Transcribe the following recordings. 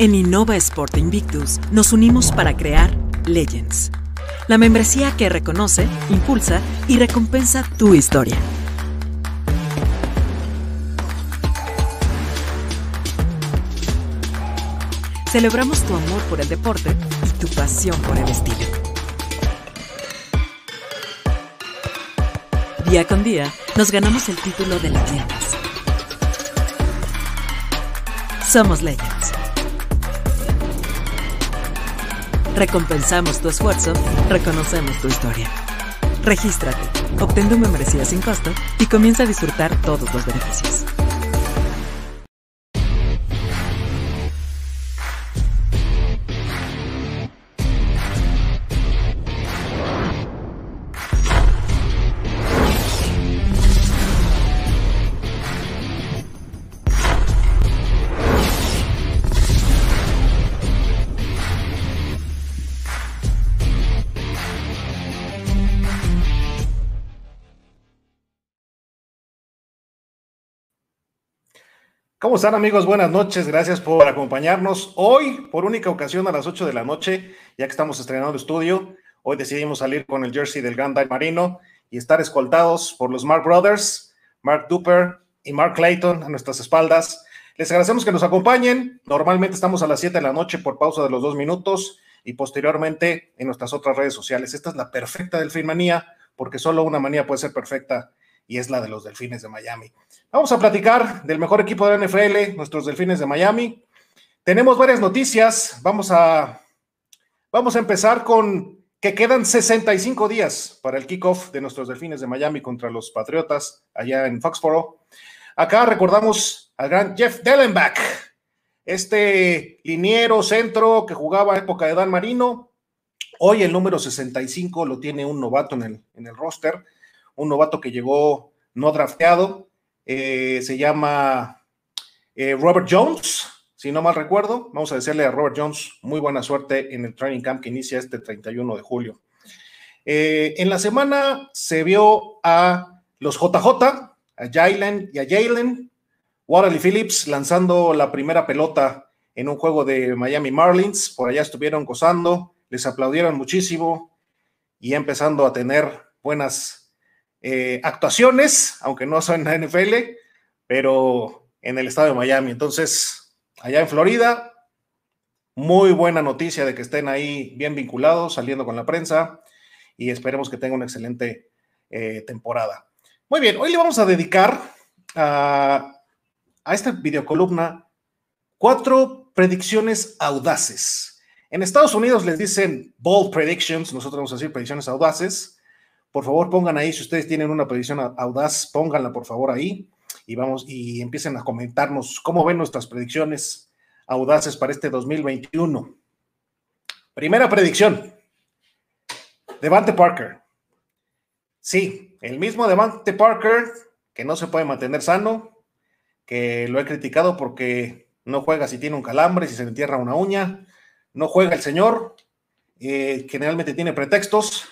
En Innova Sport Invictus nos unimos para crear Legends, la membresía que reconoce, impulsa y recompensa tu historia. Celebramos tu amor por el deporte y tu pasión por el estilo. Día con día nos ganamos el título de Legends. Somos Legends. Recompensamos tu esfuerzo, reconocemos tu historia. Regístrate, obtén tu membresía sin costo y comienza a disfrutar todos los beneficios. ¿Cómo están amigos? Buenas noches, gracias por acompañarnos hoy por única ocasión a las 8 de la noche, ya que estamos estrenando el estudio. Hoy decidimos salir con el jersey del Grand Dive Marino y estar escoltados por los Mark Brothers, Mark Duper y Mark Clayton a nuestras espaldas. Les agradecemos que nos acompañen. Normalmente estamos a las 7 de la noche por pausa de los dos minutos y posteriormente en nuestras otras redes sociales. Esta es la perfecta delfinmanía porque solo una manía puede ser perfecta y es la de los Delfines de Miami. Vamos a platicar del mejor equipo de la NFL, nuestros Delfines de Miami. Tenemos varias noticias. Vamos a, vamos a empezar con que quedan 65 días para el kickoff de nuestros Delfines de Miami contra los Patriotas allá en Foxborough. Acá recordamos al gran Jeff Dellenbach, este liniero centro que jugaba en época de Dan Marino. Hoy el número 65 lo tiene un novato en el, en el roster un novato que llegó no drafteado, eh, se llama eh, Robert Jones, si no mal recuerdo. Vamos a decirle a Robert Jones muy buena suerte en el training camp que inicia este 31 de julio. Eh, en la semana se vio a los JJ, a Jalen y a Jalen, Waterley Phillips lanzando la primera pelota en un juego de Miami Marlins. Por allá estuvieron gozando, les aplaudieron muchísimo y empezando a tener buenas eh, actuaciones, aunque no son en la NFL, pero en el estado de Miami. Entonces, allá en Florida, muy buena noticia de que estén ahí bien vinculados, saliendo con la prensa y esperemos que tengan una excelente eh, temporada. Muy bien, hoy le vamos a dedicar a, a esta videocolumna cuatro predicciones audaces. En Estados Unidos les dicen bold predictions, nosotros vamos a decir predicciones audaces. Por favor, pongan ahí, si ustedes tienen una predicción audaz, pónganla por favor ahí y vamos y empiecen a comentarnos cómo ven nuestras predicciones audaces para este 2021. Primera predicción. Devante Parker. Sí, el mismo Devante Parker que no se puede mantener sano, que lo he criticado porque no juega si tiene un calambre, si se le entierra una uña, no juega el señor, eh, generalmente tiene pretextos,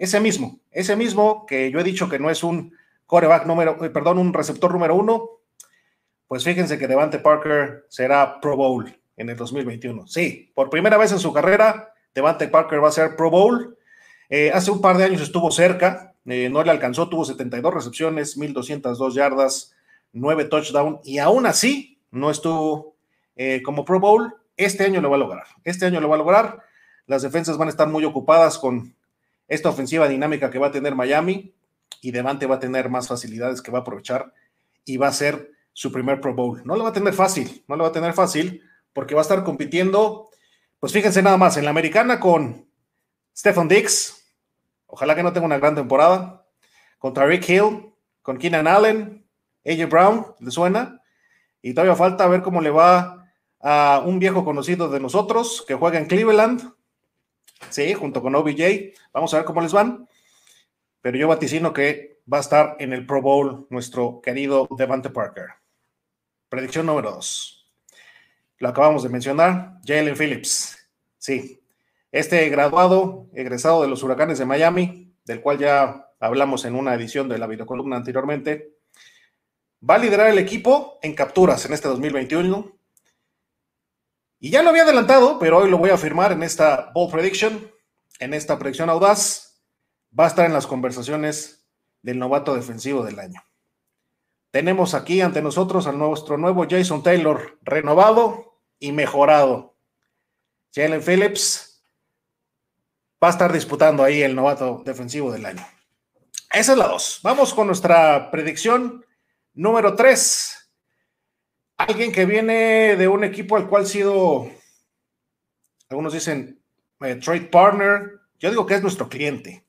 ese mismo, ese mismo que yo he dicho que no es un coreback número, eh, perdón, un receptor número uno, pues fíjense que Devante Parker será Pro Bowl en el 2021. Sí, por primera vez en su carrera, Devante Parker va a ser Pro Bowl. Eh, hace un par de años estuvo cerca, eh, no le alcanzó, tuvo 72 recepciones, 1202 yardas, 9 touchdowns y aún así no estuvo como Pro Bowl. Este año lo va a lograr. Este año lo va a lograr. Las defensas van a estar muy ocupadas con esta ofensiva dinámica que va a tener Miami y Devante va a tener más facilidades que va a aprovechar y va a ser su primer Pro Bowl. No lo va a tener fácil, no lo va a tener fácil porque va a estar compitiendo, pues fíjense nada más, en la americana con Stephen Dix, ojalá que no tenga una gran temporada, contra Rick Hill, con Keenan Allen, AJ Brown, ¿le suena? Y todavía falta ver cómo le va a un viejo conocido de nosotros que juega en Cleveland, Sí, junto con OBJ. Vamos a ver cómo les van. Pero yo vaticino que va a estar en el Pro Bowl nuestro querido Devante Parker. Predicción número dos. Lo acabamos de mencionar, Jalen Phillips. Sí, este graduado, egresado de los Huracanes de Miami, del cual ya hablamos en una edición de la videocolumna anteriormente, va a liderar el equipo en capturas en este 2021. Y ya lo había adelantado, pero hoy lo voy a afirmar en esta Bold Prediction, en esta predicción audaz. Va a estar en las conversaciones del novato defensivo del año. Tenemos aquí ante nosotros a nuestro nuevo Jason Taylor, renovado y mejorado. Jalen Phillips va a estar disputando ahí el novato defensivo del año. Esa es la dos. Vamos con nuestra predicción número tres. Alguien que viene de un equipo al cual ha sido, algunos dicen, eh, trade partner. Yo digo que es nuestro cliente.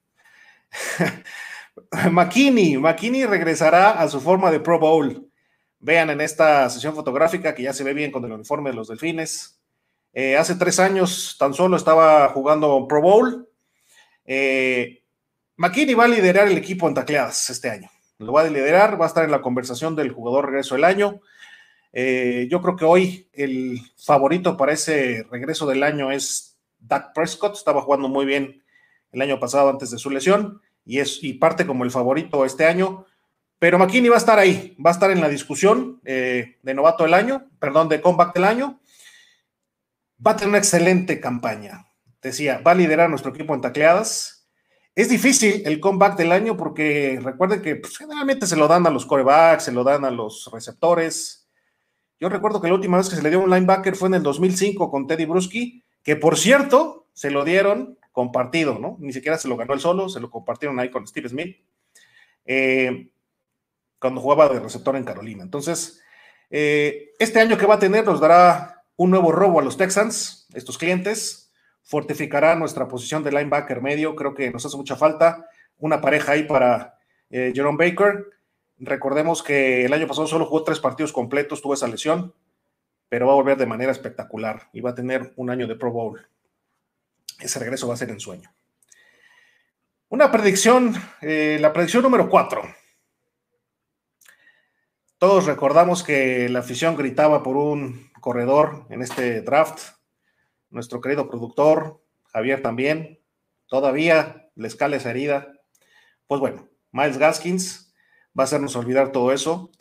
McKinney, McKinney regresará a su forma de Pro Bowl. Vean en esta sesión fotográfica que ya se ve bien con el uniforme de los Delfines. Eh, hace tres años tan solo estaba jugando Pro Bowl. Eh, McKinney va a liderar el equipo en tacleadas este año. Lo va a liderar, va a estar en la conversación del jugador regreso del año. Eh, yo creo que hoy el favorito para ese regreso del año es Dak Prescott. Estaba jugando muy bien el año pasado antes de su lesión y, es, y parte como el favorito este año. Pero McKinney va a estar ahí, va a estar en la discusión eh, de novato del año, perdón, de comeback del año. Va a tener una excelente campaña. Decía, va a liderar nuestro equipo en tacleadas. Es difícil el comeback del año porque recuerden que pues, generalmente se lo dan a los corebacks, se lo dan a los receptores. Yo recuerdo que la última vez que se le dio un linebacker fue en el 2005 con Teddy Bruschi, que por cierto se lo dieron compartido, ¿no? Ni siquiera se lo ganó él solo, se lo compartieron ahí con Steve Smith, eh, cuando jugaba de receptor en Carolina. Entonces, eh, este año que va a tener nos dará un nuevo robo a los Texans, estos clientes, fortificará nuestra posición de linebacker medio, creo que nos hace mucha falta, una pareja ahí para eh, Jerome Baker. Recordemos que el año pasado solo jugó tres partidos completos, tuvo esa lesión, pero va a volver de manera espectacular y va a tener un año de Pro Bowl ese regreso va a ser en sueño. Una predicción, eh, la predicción número cuatro. Todos recordamos que la afición gritaba por un corredor en este draft. Nuestro querido productor, Javier también, todavía le escala esa herida. Pues bueno, Miles Gaskins va a hacernos olvidar todo eso.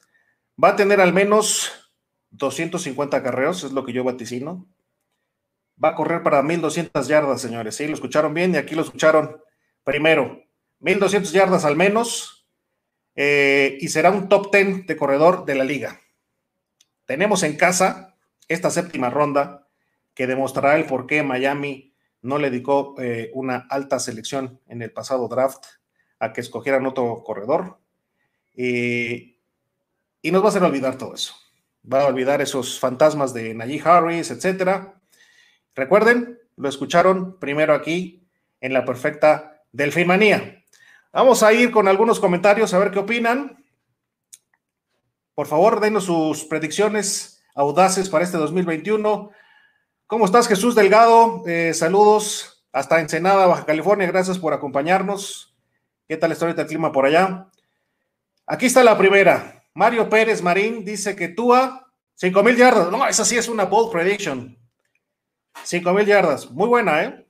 Va a tener al menos 250 carreos, es lo que yo vaticino va a correr para 1200 yardas, señores. Sí, lo escucharon bien y aquí lo escucharon primero. 1200 yardas al menos eh, y será un top 10 de corredor de la liga. Tenemos en casa esta séptima ronda que demostrará el por qué Miami no le dedicó eh, una alta selección en el pasado draft a que escogieran otro corredor. Y nos va a hacer olvidar todo eso. Va a olvidar esos fantasmas de Najee Harris, etcétera Recuerden, lo escucharon primero aquí en la perfecta Delfinmanía. Vamos a ir con algunos comentarios a ver qué opinan. Por favor, denos sus predicciones audaces para este 2021. ¿Cómo estás, Jesús Delgado? Eh, saludos hasta Ensenada, Baja California. Gracias por acompañarnos. ¿Qué tal está ahorita el clima por allá? Aquí está la primera. Mario Pérez Marín dice que Túa, 5 mil yardas. No, esa sí es una bold prediction. 5 mil yardas. Muy buena, ¿eh?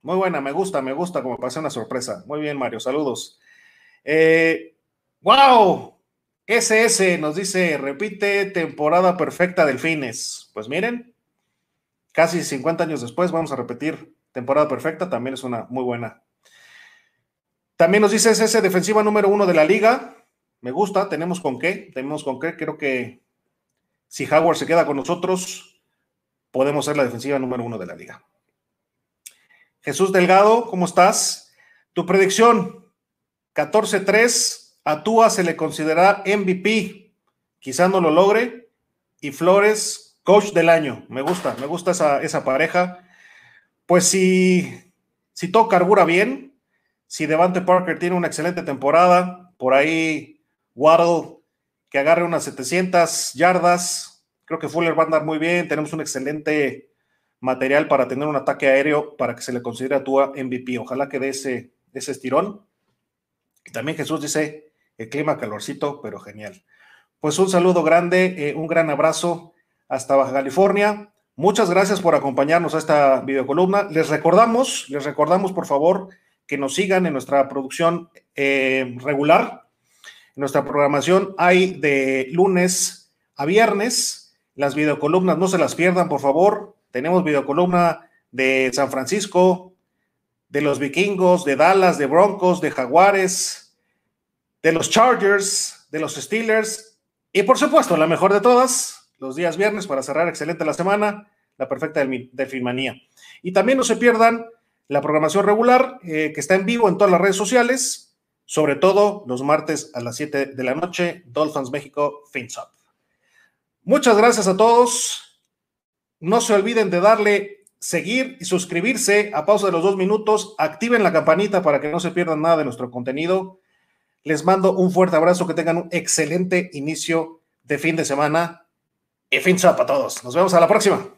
Muy buena, me gusta, me gusta, como pasé una sorpresa. Muy bien, Mario, saludos. Eh, ¡Wow! SS nos dice, repite temporada perfecta Delfines. Pues miren, casi 50 años después vamos a repetir temporada perfecta, también es una muy buena. También nos dice SS defensiva número uno de la liga. Me gusta, tenemos con qué, tenemos con qué. Creo que si Howard se queda con nosotros, podemos ser la defensiva número uno de la liga. Jesús Delgado, ¿cómo estás? Tu predicción, 14-3, a Tua se le considera MVP, quizá no lo logre, y Flores, coach del año. Me gusta, me gusta esa, esa pareja. Pues si, si todo carbura bien, si Devante Parker tiene una excelente temporada, por ahí Waddle que agarre unas 700 yardas, Creo que Fuller va a andar muy bien. Tenemos un excelente material para tener un ataque aéreo para que se le considere a Tua MVP. Ojalá que dé ese, ese estirón. Y también Jesús dice, el clima calorcito, pero genial. Pues un saludo grande, eh, un gran abrazo hasta Baja California. Muchas gracias por acompañarnos a esta videocolumna. Les recordamos, les recordamos por favor que nos sigan en nuestra producción eh, regular. Nuestra programación hay de lunes a viernes las videocolumnas no se las pierdan, por favor. tenemos videocolumna de San Francisco, de los vikingos, de Dallas, de Broncos, de Jaguares, de los Chargers, de los Steelers y por supuesto, la mejor de todas, los días viernes para cerrar excelente la semana, la perfecta Delfinmanía. Y también no se pierdan la programación regular eh, que está en vivo en todas las redes sociales, sobre todo los martes a las 7 de la noche, Dolphins México FinSup. Muchas gracias a todos. No se olviden de darle seguir y suscribirse a pausa de los dos minutos. Activen la campanita para que no se pierdan nada de nuestro contenido. Les mando un fuerte abrazo, que tengan un excelente inicio de fin de semana y fin a todos. Nos vemos a la próxima.